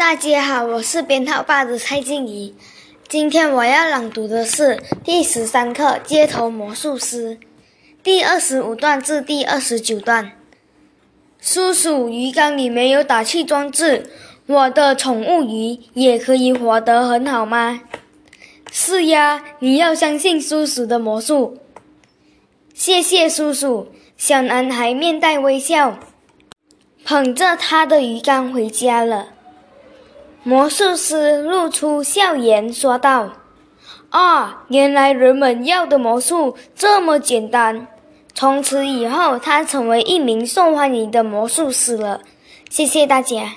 大家好，我是编号八的蔡静怡。今天我要朗读的是第十三课《街头魔术师》第二十五段至第二十九段。叔叔，鱼缸里没有打气装置，我的宠物鱼也可以活得很好吗？是呀，你要相信叔叔的魔术。谢谢叔叔。小男孩面带微笑，捧着他的鱼缸回家了。魔术师露出笑颜，说道：“啊，原来人们要的魔术这么简单。”从此以后，他成为一名受欢迎的魔术师了。谢谢大家。